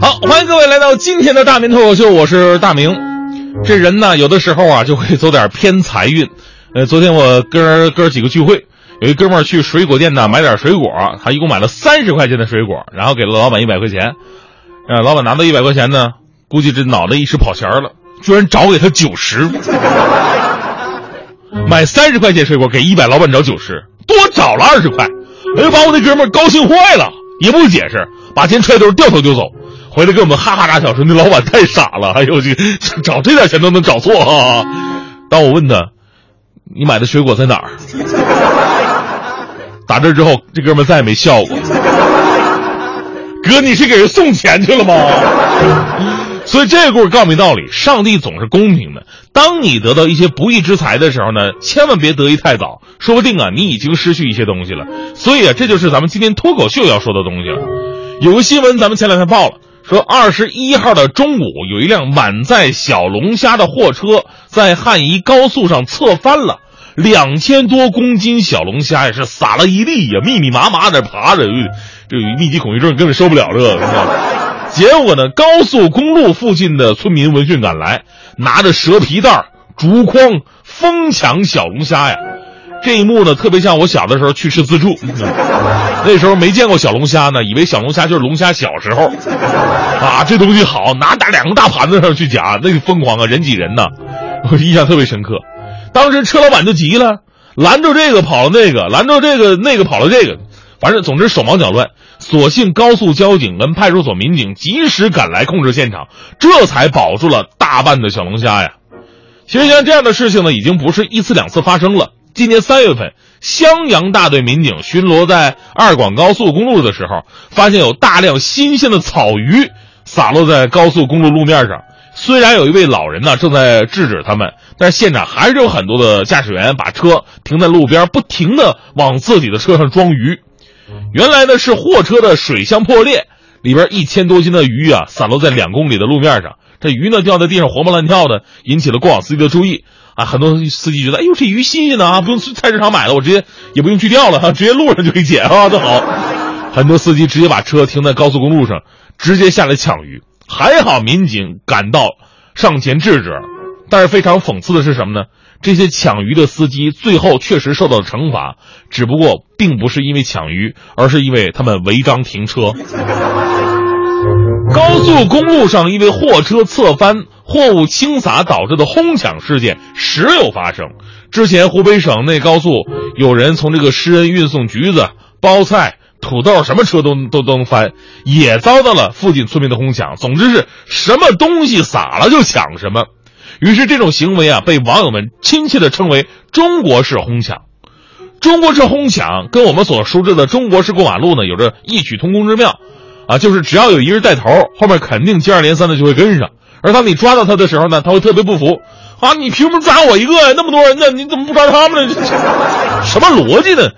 好，欢迎各位来到今天的大明脱口秀，我是大明。这人呢，有的时候啊，就会走点偏财运。呃，昨天我哥哥几个聚会，有一哥们儿去水果店呢买点水果，他一共买了三十块钱的水果，然后给了老板一百块钱。呃，老板拿到一百块钱呢，估计这脑袋一时跑钱儿了，居然找给他九十。买三十块钱水果给一百，老板找九十，多找了二十块。哎呦，把我那哥们高兴坏了，也不解释，把钱揣兜掉头就走。回来跟我们哈哈大笑说：“那老板太傻了，哎呦，这找这点钱都能找错啊！”当我问他：“你买的水果在哪儿？”打这之后，这哥们再也没笑过。哥，你是给人送钱去了吗？所以这个故事告诉你道理：上帝总是公平的。当你得到一些不义之财的时候呢，千万别得意太早，说不定啊，你已经失去一些东西了。所以啊，这就是咱们今天脱口秀要说的东西了。有个新闻，咱们前两天报了，说二十一号的中午，有一辆满载小龙虾的货车在汉宜高速上侧翻了，两千多公斤小龙虾也是撒了一地呀，密密麻麻的爬着，这密集恐惧症根本受不了这个。结果呢，高速公路附近的村民闻讯赶来，拿着蛇皮袋、竹筐疯抢小龙虾呀。这一幕呢，特别像我小的时候去吃自助，那时候没见过小龙虾呢，以为小龙虾就是龙虾小时候。啊，这东西好，拿大两个大盘子上去夹，那个疯狂啊，人挤人呐，我印象特别深刻。当时车老板就急了，拦住这个跑了那个，拦住这个那个跑了这个，反正总之手忙脚乱。所幸高速交警跟派出所民警及时赶来控制现场，这才保住了大半的小龙虾呀。其实像这样的事情呢，已经不是一次两次发生了。今年三月份，襄阳大队民警巡逻在二广高速公路的时候，发现有大量新鲜的草鱼洒落在高速公路路面上。虽然有一位老人呢正在制止他们，但是现场还是有很多的驾驶员把车停在路边，不停的往自己的车上装鱼。原来呢是货车的水箱破裂，里边一千多斤的鱼啊散落在两公里的路面上。这鱼呢掉在地上活蹦乱跳的，引起了过往司机的注意啊。很多司机觉得，哎呦这鱼新鲜的啊，不用去菜市场买的，我直接也不用去钓了哈，直接路上就可以捡啊，多好。很多司机直接把车停在高速公路上，直接下来抢鱼。还好民警赶到上前制止，但是非常讽刺的是什么呢？这些抢鱼的司机最后确实受到了惩罚，只不过并不是因为抢鱼，而是因为他们违章停车。高速公路上因为货车侧翻、货物倾洒导致的哄抢事件时有发生。之前湖北省内高速有人从这个施恩运送橘子、包菜、土豆，什么车都都都能翻，也遭到了附近村民的哄抢。总之是什么东西撒了就抢什么。于是这种行为啊，被网友们亲切地称为“中国式哄抢”。中国式哄抢跟我们所熟知的中国式过马路呢，有着异曲同工之妙，啊，就是只要有一人带头，后面肯定接二连三的就会跟上。而当你抓到他的时候呢，他会特别不服，啊，你凭什么抓我一个呀？那么多人呢，你怎么不抓他们呢？什么逻辑呢？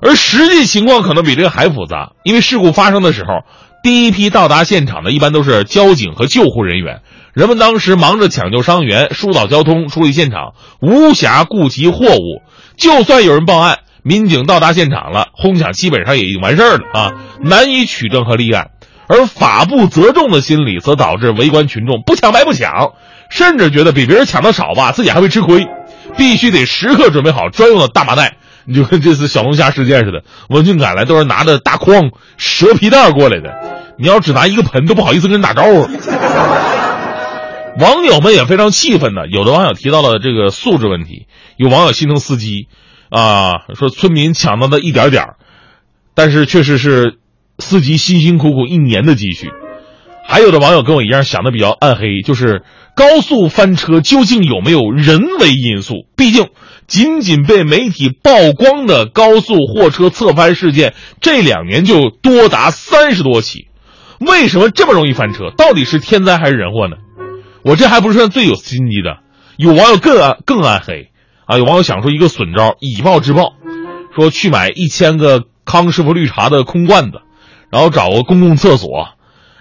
而实际情况可能比这个还复杂，因为事故发生的时候，第一批到达现场的一般都是交警和救护人员。人们当时忙着抢救伤员、疏导交通、处理现场，无暇顾及货物。就算有人报案，民警到达现场了，哄抢基本上也已经完事儿了啊，难以取证和立案。而法不责众的心理，则导致围观群众不抢白不抢，甚至觉得比别人抢的少吧，自己还会吃亏，必须得时刻准备好专用的大麻袋。你就跟这次小龙虾事件似的，闻讯赶来都是拿着大筐、蛇皮袋过来的，你要只拿一个盆，都不好意思跟人打招呼。网友们也非常气愤呢。有的网友提到了这个素质问题，有网友心疼司机，啊，说村民抢到的一点点，但是确实是司机辛辛苦苦一年的积蓄。还有的网友跟我一样想的比较暗黑，就是高速翻车究竟有没有人为因素？毕竟仅仅被媒体曝光的高速货车侧翻事件，这两年就多达三十多起。为什么这么容易翻车？到底是天灾还是人祸呢？我这还不是算最有心机的，有网友更暗更暗黑，啊，有网友想出一个损招，以暴制暴，说去买一千个康师傅绿茶的空罐子，然后找个公共厕所，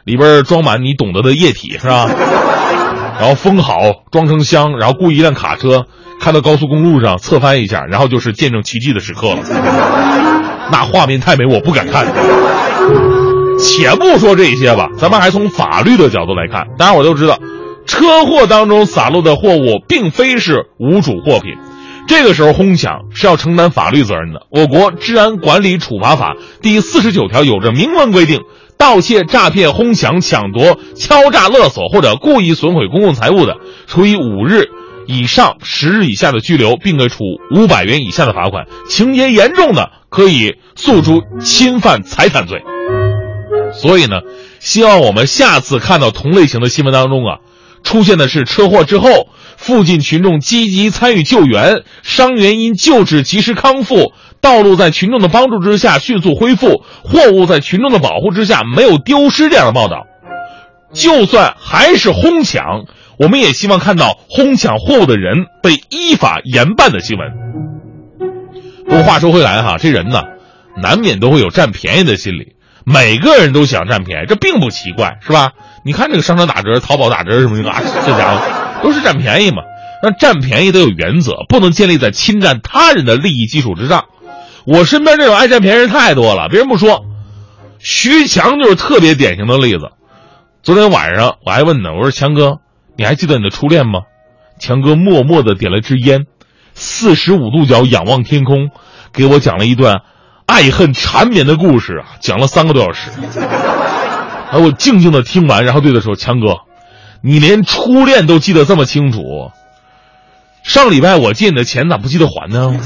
里边装满你懂得的液体是吧？然后封好，装成箱，然后雇一辆卡车开到高速公路上侧翻一下，然后就是见证奇迹的时刻了。那画面太美，我不敢看。且不说这些吧，咱们还从法律的角度来看。大家伙都知道，车祸当中洒落的货物并非是无主货品，这个时候哄抢是要承担法律责任的。我国《治安管理处罚法》第四十九条有着明文规定：盗窃、诈骗、哄抢、抢夺、敲诈勒索或者故意损毁公共财物的，处以五日以上十日以下的拘留，并可处五百元以下的罚款；情节严重的，可以诉诸侵犯财产罪。所以呢，希望我们下次看到同类型的新闻当中啊，出现的是车祸之后，附近群众积极参与救援，伤员因救治及时康复，道路在群众的帮助之下迅速恢复，货物在群众的保护之下没有丢失这样的报道。就算还是哄抢，我们也希望看到哄抢货物的人被依法严办的新闻。不过话说回来哈，这人呢，难免都会有占便宜的心理。每个人都想占便宜，这并不奇怪，是吧？你看这个商场打折、淘宝打折什么的啊，这家伙都是占便宜嘛。那占便宜得有原则，不能建立在侵占他人的利益基础之上。我身边这种爱占便宜人太多了，别人不说，徐强就是特别典型的例子。昨天晚上我还问呢，我说强哥，你还记得你的初恋吗？强哥默默的点了支烟，四十五度角仰望天空，给我讲了一段。爱恨缠绵的故事啊，讲了三个多小时。而我静静的听完，然后对他说：“强哥，你连初恋都记得这么清楚，上礼拜我借你的钱咋不记得还呢？”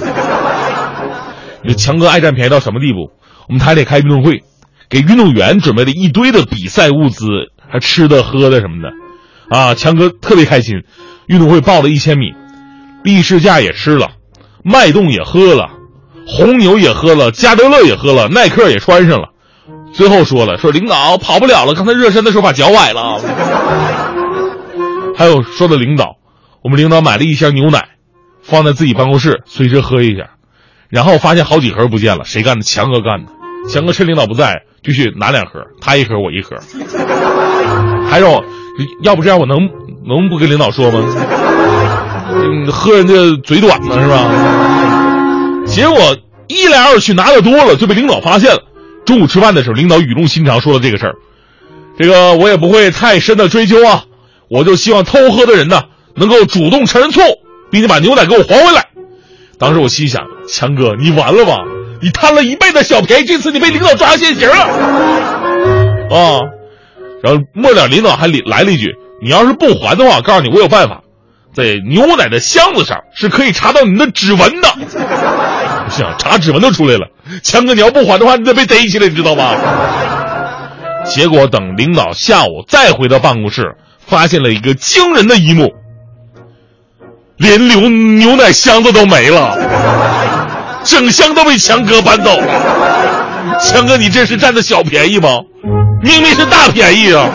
你强哥爱占便宜到什么地步？我们台里开运动会，给运动员准备了一堆的比赛物资，还吃的喝的什么的，啊，强哥特别开心。运动会报了一千米，力士架也吃了，脉动也喝了。红牛也喝了，加德乐也喝了，耐克也穿上了，最后说了说领导跑不了了，刚才热身的时候把脚崴了。还有说的领导，我们领导买了一箱牛奶，放在自己办公室随时喝一下，然后发现好几盒不见了，谁干的？强哥干的。强哥趁领导不在，继续拿两盒，他一盒我一盒。还有，要不这样我能能不跟领导说吗？嗯，喝人家嘴短呢是吧？结果一来二去拿的多了，就被领导发现了。中午吃饭的时候，领导语重心长说了这个事儿。这个我也不会太深的追究啊，我就希望偷喝的人呢能够主动承认错误，并且把牛奶给我还回来。当时我心想，强哥你完了吧？你贪了一辈子小便宜，这次你被领导抓现行了啊！然后末了，领导还来了一句：“你要是不还的话，我告诉你我有办法，在牛奶的箱子上是可以查到你的指纹的。”想查指纹都出来了，强哥，你要不还的话，你得被逮起来，你知道吧？结果等领导下午再回到办公室，发现了一个惊人的一幕：连牛牛奶箱子都没了，整箱都被强哥搬走了。强哥，你这是占的小便宜吗？明明是大便宜啊！